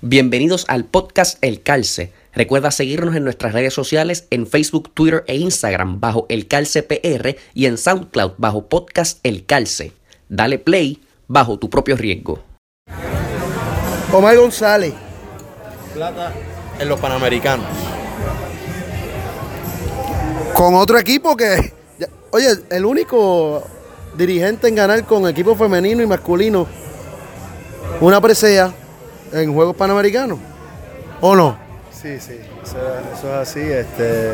Bienvenidos al podcast El Calce. Recuerda seguirnos en nuestras redes sociales en Facebook, Twitter e Instagram bajo El Calce PR y en SoundCloud bajo Podcast El Calce. Dale play bajo tu propio riesgo. Omar González. Plata en los Panamericanos. Con otro equipo que. ya- Oye, el único dirigente en ganar con equipo femenino y masculino una presea en Juegos Panamericanos. ¿O no? Sí, sí, eso, es así. Este,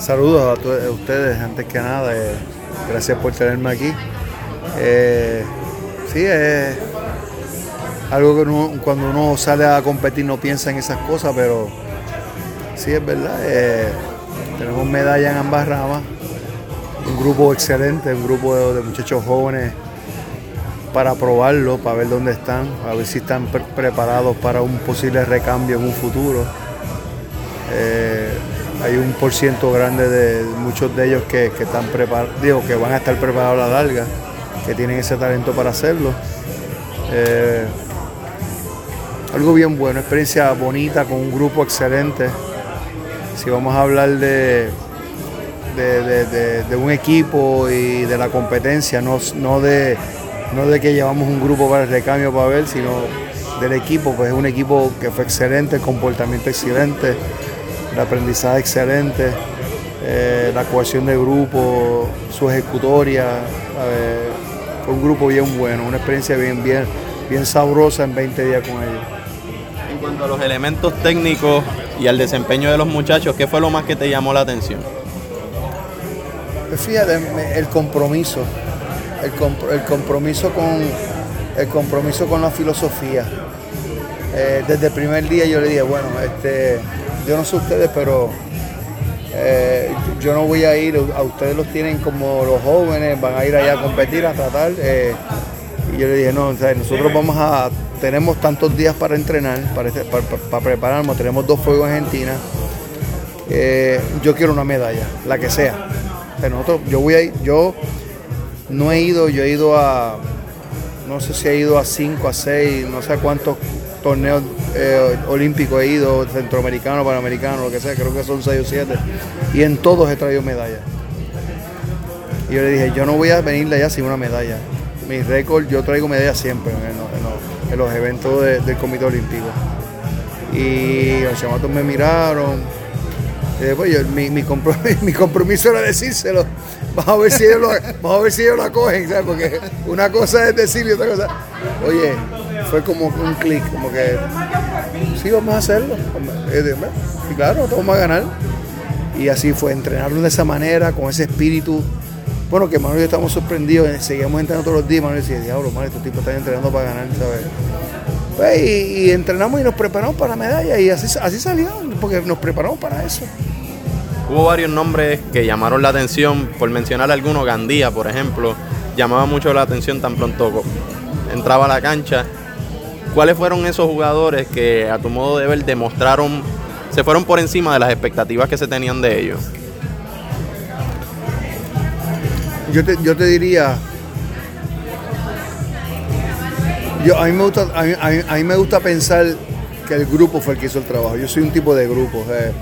saludos a, ustedes antes que nada. eh, gracias por tenerme aquí. Eh, sí, es algo que uno- cuando uno sale a competir no piensa en esas cosas, pero sí es verdad. eh, tenemos medallas en ambas ramas. Un grupo excelente, un grupo de muchachos jóvenes para probarlo, para ver dónde están, a ver si están pre- preparados para un posible recambio en un futuro. Eh, hay un por ciento grande de muchos de ellos que, están preparados, digo, que van a estar preparados a la larga, que tienen ese talento para hacerlo. Eh, algo bien bueno, experiencia bonita con un grupo excelente. Si vamos a hablar de- de- de un equipo y de la competencia, no, no, de, no de que llevamos un grupo para el recambio para ver, sino del equipo, pues es un equipo que fue excelente, el comportamiento excelente, el aprendizaje excelente, eh, la cohesión de grupo, su ejecutoria, eh, fue un grupo bien bueno, una experiencia bien, bien, bien sabrosa en 20 días con ellos. En cuanto a los elementos técnicos y al desempeño de los muchachos, ¿qué fue lo más que te llamó la atención? Pues Fíjate, el compromiso, el, el compromiso con el compromiso con la filosofía. Eh, desde el primer día yo le dije, bueno, este, yo no sé ustedes, pero eh, yo no voy a ir, a ustedes los tienen como los jóvenes, van a ir allá a competir, a tratar. eh, y yo le dije, no, o nosotros vamos a, tenemos tantos días para entrenar, para, este- para- para- para prepararnos, tenemos dos fuegos en Argentina. Yo quiero una medalla, la que sea. O sea, nosotros, yo voy a ir, yo no he ido, yo he ido a, no sé si he ido a cinco, a seis, no sé a cuántos torneos eh, olímpicos he ido, centroamericano, panamericano, lo que sea, creo que son seis o siete. Y en todos he traído medallas. Y yo le dije, yo no voy a venir de allá sin una medalla. Mi récord, yo traigo medallas siempre en, los- en los, en los eventos de- del Comité Olímpico. Y los chamatos me miraron, y después yo- mi, mi, compromiso, mi compromiso era decírselo. Vamos a ver si ellos lo, vamos a ver si ellos la cogen, ¿sabes? Porque una cosa es decirlo y otra cosa. Oye, fue como un clic, como que sí, vamos a hacerlo. Y dije, "Bueno, Y claro, vamos a ganar. Y así fue, entrenarlo de esa manera, con ese espíritu. Bueno, que Manuel y yo estamos sorprendidos, eh, seguíamos entrenando todos los días. Manuel decía, diablo, man, estos tipos están entrenando para ganar, ¿sabes? Pues, y, y entrenamos y nos preparamos para la medalla y así, así salió, porque nos preparamos para eso. Hubo varios nombres que llamaron la atención, por mencionar algunos, Gandía, por ejemplo, llamaba mucho la atención tan pronto entraba a la cancha. ¿Cuáles fueron esos jugadores que a tu modo de ver demostraron, se fueron por encima de las expectativas que se tenían de ellos? Yo te, yo te diría. Yo, a, mí me gusta, a, mí, a mí- me gusta pensar que el grupo fue el que hizo el trabajo. Yo soy un tipo de grupo. eh,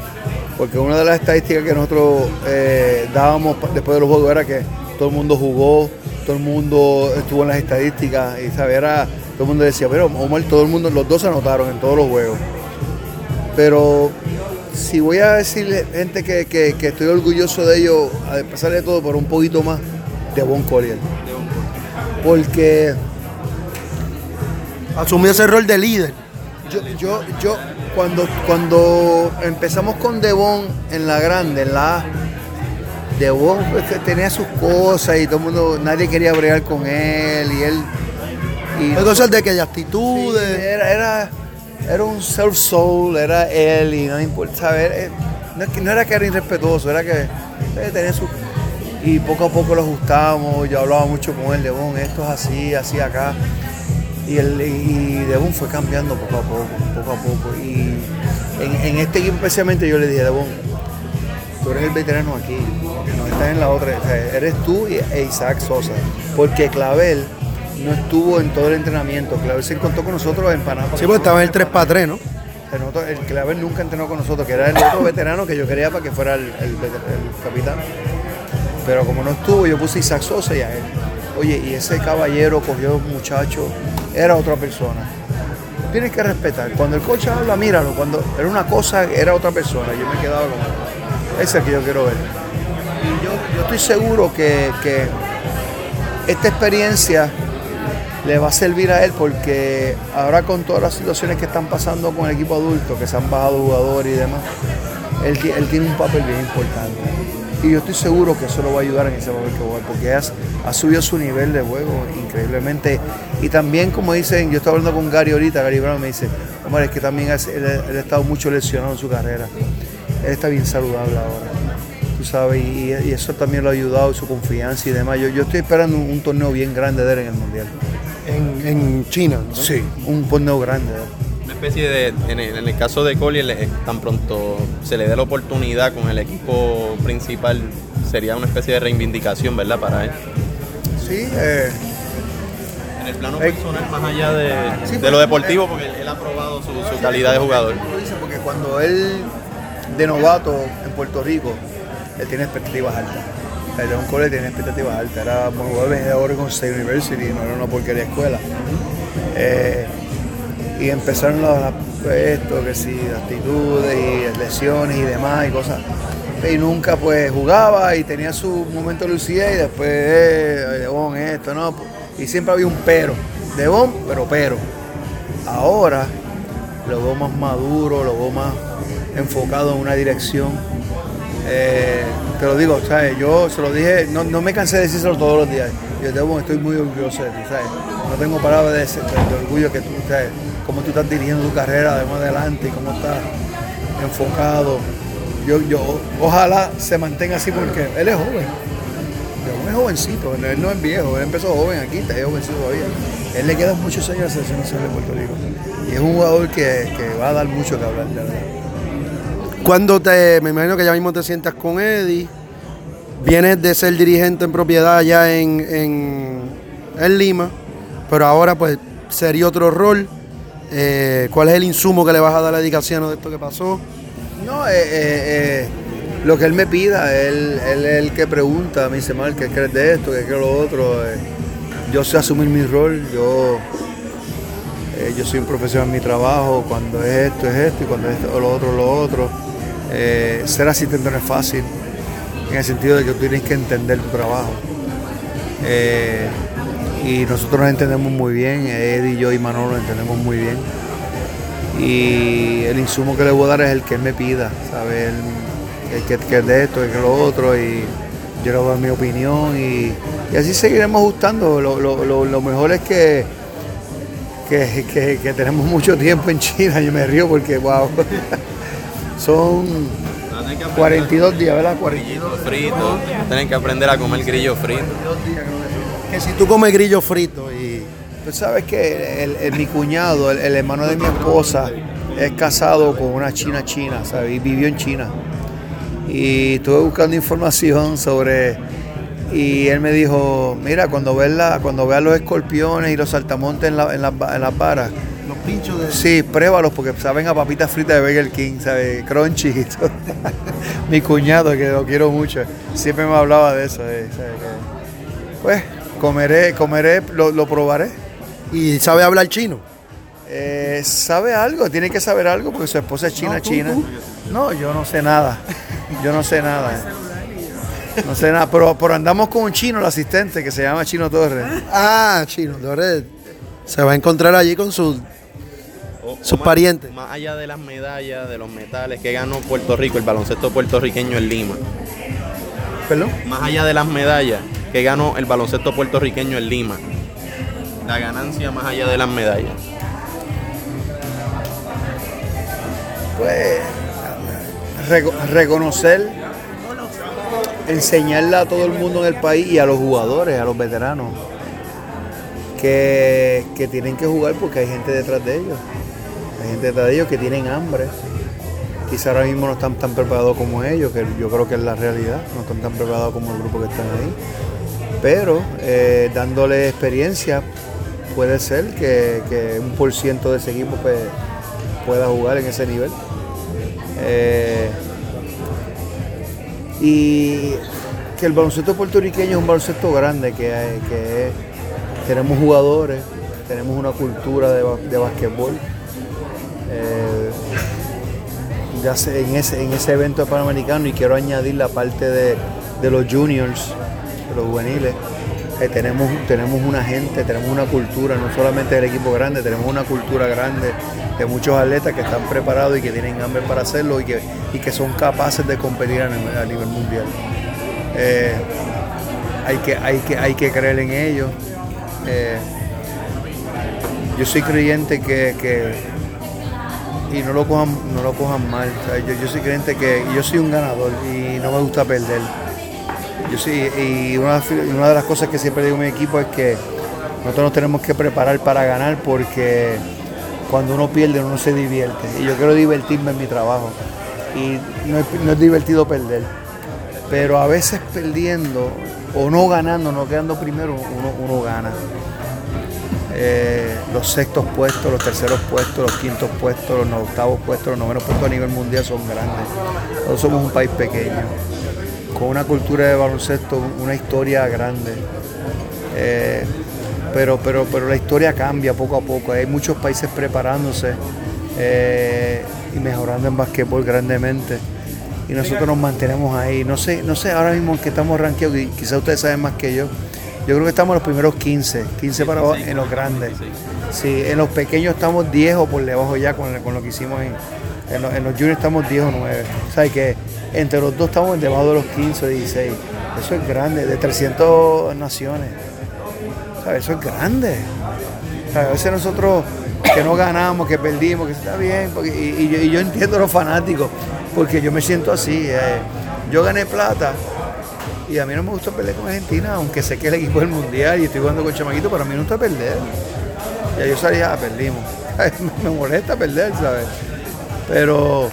porque una de las estadísticas que nosotros eh, dábamos después de los juegos era que todo el mundo jugó, todo el mundo estuvo en las estadísticas. Y ¿sabes? Era, todo el mundo decía, pero Omar, todo el mundo, los dos se anotaron en todos los juegos. Pero si voy a decirle gente que, que- que estoy orgulloso de ellos, a pesar de todo, por un poquito más, de Bon Collier. Porque Asumió ese rol de líder. yo, yo, yo cuando, cuando empezamos con Devon en la grande, en la A, Devon pues, tenía sus cosas y todo el mundo, nadie quería bregar con él y él. Y cosas de que Sí, actitudes. era, era, era un self soul, era él y no importa saber. eh, No, no era que era irrespetuoso, era que eh, tenía su. Y poco a poco lo ajustamos. Yo hablaba mucho con él, Devon, esto es así, así acá. Y, el, y Devon fue cambiando poco a poco, poco a poco. Y en, en este equipo especialmente yo le dije, Devon, tú eres el veterano aquí, no estás en la otra, o sea, eres tú y, e Isaac Sosa. Porque Clavel no estuvo en todo el entrenamiento. Claver se encontró con nosotros en Panamá. Sí, porque estaba en el 3 para 3, ¿no? El, otro- el Claver nunca entrenó con nosotros, que era el otro veterano que yo quería para que fuera el, el capitán. Pero como no estuvo, yo puse Isaac Sosa y a él. Oye, y ese caballero cogió un muchacho, era otra persona. Tienes que respetar. Cuando el coach habla, míralo. Cuando era una cosa, era otra persona. Yo me quedaba como, ese es que yo quiero ver. Y yo, yo estoy seguro que, que esta experiencia le va a servir a él porque ahora con todas las situaciones que están pasando con el equipo adulto, que se han bajado jugadores y demás, él, él tiene un papel bien importante. Y yo estoy seguro que eso lo va a ayudar en ese papel que va porque has- ha subido su nivel de juego increíblemente. Y también, como dicen, yo estaba hablando con Gary ahorita, Gary Brown me dice, hombre, es que también él, él ha estado mucho lesionado en su carrera. Él está bien saludable ahora tú sabes, y, y eso también lo ha ayudado, su confianza y demás. Yo, yo estoy esperando un, un torneo bien grande de él en el Mundial. En, en China. ¿no? Sí. Un torneo grande de él. Especie de, en el, en el caso de Collier, le- tan pronto se le dé la oportunidad con el equipo principal, sería una especie de reivindicación, ¿verdad? Para él. Sí, eh, En el plano Eh, personal, más allá de, sí, de lo deportivo, porque él, él ha probado su, su calidad de jugador. porque cuando él, de novato en Puerto Rico, él tiene expectativas altas. El León Cole tiene expectativas altas. Era buen jugador de Oregon State University, no era una porquería escuela. Eh, y empezaron los esto, que sí, actitudes y lesiones y demás y cosas. Y nunca pues jugaba y tenía su momento de lucidez y después, eh, Devon, esto, no. Y siempre había un pero. Devon, pero pero. Ahora lo veo más maduro, lo veo más enfocado en una dirección. Eh, te lo digo, ¿sabes? Yo se lo dije, no, no me cansé de decírselo todos los días. Yo Devon, estoy muy orgulloso de ti, ¿sabes? No tengo palabras de, de- de orgullo que tú, ¿sabes? Cómo tú estás dirigiendo tu carrera de más adelante y cómo estás enfocado. Yo, yo, ojalá se mantenga así porque él es joven. Devon es jovencito, él no es viejo, él empezó joven aquí, está jovencito todavía. Él le quedan muchos años a la selección de Puerto Rico. Y es un jugador que, que va a dar mucho que hablar, de verdad. Cuando te, me imagino que ya mismo te sientas con Eddie, vienes de ser dirigente en propiedad allá en, en Lima, pero ahora pues sería otro rol. Eh, ¿Cuál es el insumo que le vas a dar a dedicación de esto que pasó? No, eh, eh, lo que él me pida, él, es el que pregunta, me dice, Mal, ¿qué crees de esto? ¿Qué crees lo otro? Yo sé asumir mi rol, yo, yo soy un profesional en mi trabajo, cuando es esto es esto y cuando es esto, lo otro lo otro. Ser asistente no es fácil, en el sentido de que tú tienes que entender tu trabajo. Y nosotros nos entendemos muy bien, Eddie, yo y Manolo nos entendemos muy bien y el insumo que le voy a dar es el que él me pida, ¿sabes? El, el que, que es de esto, el que es lo otro, y yo le voy a dar mi opinión y, y así seguiremos ajustando. Lo, lo- lo- lo mejor es que, que, que- que tenemos mucho tiempo en China, yo me río porque, wow, son 42 días, ¿verdad? 42 Frito, tienen que aprender a comer grillo frito. días creo que son. Que si tú comes grillo frito y Tú sabes que el- el- mi cuñado, el, el hermano de mi esposa, es casado con una china china, ¿sabes? Y vivió en China. Y estuve buscando información sobre. Y él me dijo: Mira, cuando veas, la- cuando veas los escorpiones y los saltamontes en, la- en las va- en las varas, los pinchos de... sí, pruébalos porque saben a papitas fritas de Burger King, ¿sabes? Crunchy. y todo. mi cuñado, que lo quiero mucho, siempre me hablaba de eso. pues, comeré, comeré, lo- lo probaré. ¿Y sabe hablar chino? Eh, ¿Sabe algo? Tiene que saber algo porque su esposa es china, No, tú, china. tú. No, yo no sé nada. Yo no sé nada. No sé nada. Pero, pero andamos con un chino, el asistente, que se llama Chino Torres. Ah, chino, Torres se va a encontrar allí con sus O- o Sus más- parientes. Más allá de las medallas, de los metales que ganó Puerto Rico, el baloncesto puertorriqueño en Lima. ¿Perdón? Más allá de las medallas que ganó el baloncesto puertorriqueño en Lima. La ganancia más allá de las medallas. Pues reco- reconocer, enseñarle a todo el mundo en el país y a los jugadores, a los veteranos, que, que tienen que jugar porque hay gente detrás de ellos. Hay gente detrás de ellos que tienen hambre. Quizá ahora mismo no están tan preparados como ellos, que yo creo que es la realidad, no están tan preparados como el grupo que están ahí. Pero eh, dándole experiencia puede ser que, un por ciento de ese equipo pues, pueda jugar en ese nivel. Eh, y que el baloncesto puertorriqueño es un baloncesto grande, que, tenemos jugadores, tenemos una cultura de, de basquetbol. Eh, en, ese, en ese evento panamericano y quiero añadir la parte de, los juniors, los juveniles. que tenemos, tenemos una gente, tenemos una cultura, no solamente del equipo grande, tenemos una cultura grande de muchos atletas que están preparados y que tienen hambre para hacerlo y que, y que son capaces de competir a nivel, mundial. Eh, hay, que, hay, que, hay que creer en ellos. Eh, yo soy creyente que, que- y no lo cojan, no lo cojan mal. yo, yo soy creyente que yo soy un ganador y no me gusta perder. Yo sí, y una, de las cosas que siempre digo a mi equipo es que nosotros nos tenemos que preparar para ganar porque cuando uno pierde uno se divierte. Y yo quiero divertirme en mi trabajo. Y no es, divertido perder. Pero a veces perdiendo o no ganando, no quedando primero, uno, uno gana. Eh, los sextos puestos, los terceros puestos, los quintos puestos, los octavos puestos, los novenos puestos a nivel mundial son grandes. Nosotros somos un país pequeño, con una cultura de baloncesto, una historia grande. Eh, pero, pero, pero la historia cambia poco a poco. Hay muchos países preparándose eh, y mejorando en basquetbol grandemente. Y nosotros nos mantenemos ahí. No sé, no sé ahora mismo en que estamos rankeados, y quizás ustedes saben más que yo. Yo creo que estamos en los primeros 15, 15 para abajo en los grandes. Sí, en los pequeños estamos 10 o por debajo ya con, lo que hicimos en, en los juniors estamos 10 o 9. O sea que entre los dos estamos debajo de los 15 o 16. Eso es grande, de 300 naciones. Sea, eso es grande. A veces nosotros que no ganamos, que perdimos, que está bien, y, yo, entiendo a los fanáticos, porque yo me siento así. eh, yo gané plata y a mí no me gusta perder con Argentina, aunque sé que es el equipo del mundial y estoy jugando con Chamaquito, pero a mí no gusta perder. Ya yo salía, ah, perdimos. me molesta perder, ¿sabes? Pero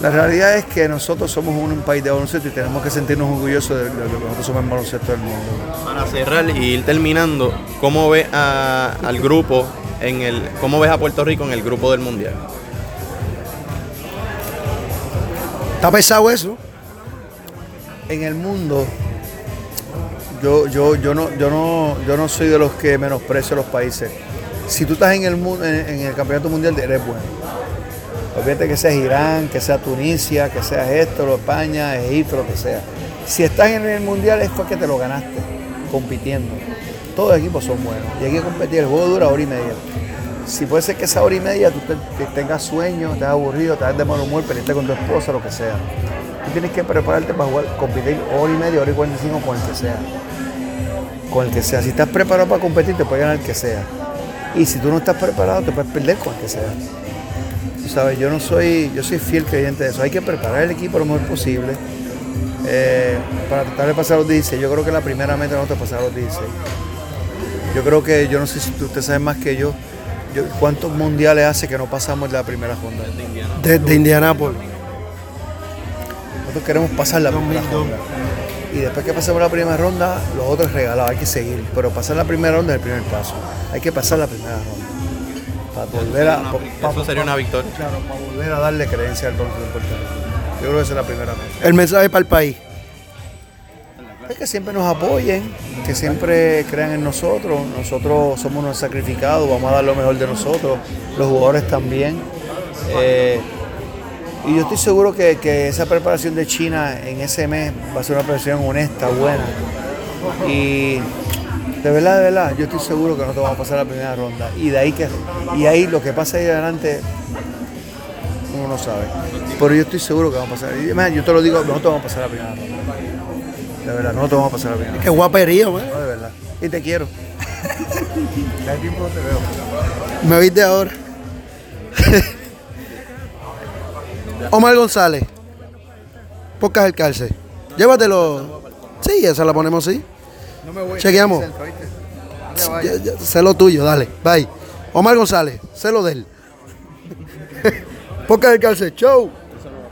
la realidad es que nosotros somos un, un país de baloncesto y tenemos que sentirnos orgullosos de, de lo que nosotros somos el baloncesto del mundo. Para cerrar y ir terminando, ¿cómo ves a- al grupo en el, cómo ves a Puerto Rico en el grupo del mundial? Está pesado eso. en el mundo, yo, yo, yo, no, yo, no, yo no soy de los que menosprecio los países. Si tú estás en el, en, en el campeonato mundial, eres bueno. Olvídate que seas Irán, que sea Tunisia, que seas esto, España, Egipto, lo que sea. Si estás en el mundial es porque te lo ganaste, compitiendo. Todos los equipos son buenos y hay que competir. El juego dura hora y media. Si puede ser que esa hora y media tú te- te tengas sueño, estés aburrido, estés de mal humor, pelearte con tu esposa, lo que sea. Tú tienes que prepararte para competir hora y media, hora y 45 con el que sea. Con el que sea. Si estás preparado para competir, te puede ganar el que sea. Y si tú no estás preparado, te puedes perder con el que sea. Sabes, yo no soy, yo soy fiel creyente de eso. Hay que preparar el equipo lo mejor posible eh, para tratar de pasar los 16. Yo creo que la primera meta no es pasar los 16. Yo creo que, yo no sé si tú- usted sabe más que yo, yo, ¿cuántos mundiales hace que no pasamos la primera ronda? Desde Indianápolis. Nosotros queremos pasar la primera ronda. Y después que pasemos la primera ronda, los otros regalados, hay que seguir. Pero pasar la primera ronda es el primer paso. Hay que pasar la primera ronda. Para volver a, pa- Eso sería una victoria. claro, para volver a darle creencia al baloncesto de Puerto Rico. Yo creo que esa es la primera meta. El mensaje para el país. Es que siempre nos apoyen, que siempre crean en nosotros. Nosotros somos unos sacrificados, vamos a dar lo mejor de nosotros. Los jugadores también. Eh, y yo estoy seguro que, que esa preparación de China en ese mes va a ser una preparación honesta, buena. Y de verdad, de verdad, yo estoy seguro que nosotros vamos a pasar la primera ronda. Y de ahí que y ahí lo que pasa ahí adelante, uno no sabe. Pero yo estoy seguro que vamos a pasar. Y yo te lo digo, nosotros vamos a pasar la primera ronda. De verdad, nosotros vamos a pasar la primera ronda. Qué guaperío, man. No, de verdad. Y te quiero. Ya tiempo te veo. Me viste ahora. Omar González. Pocas el cárcel. Llévatelo. Sí, esa la ponemos así. No me voy. Chequeamos. Sé lo tuyo, dale. Bye. Omar González, sé lo de él. Pocas el cárcel. Show.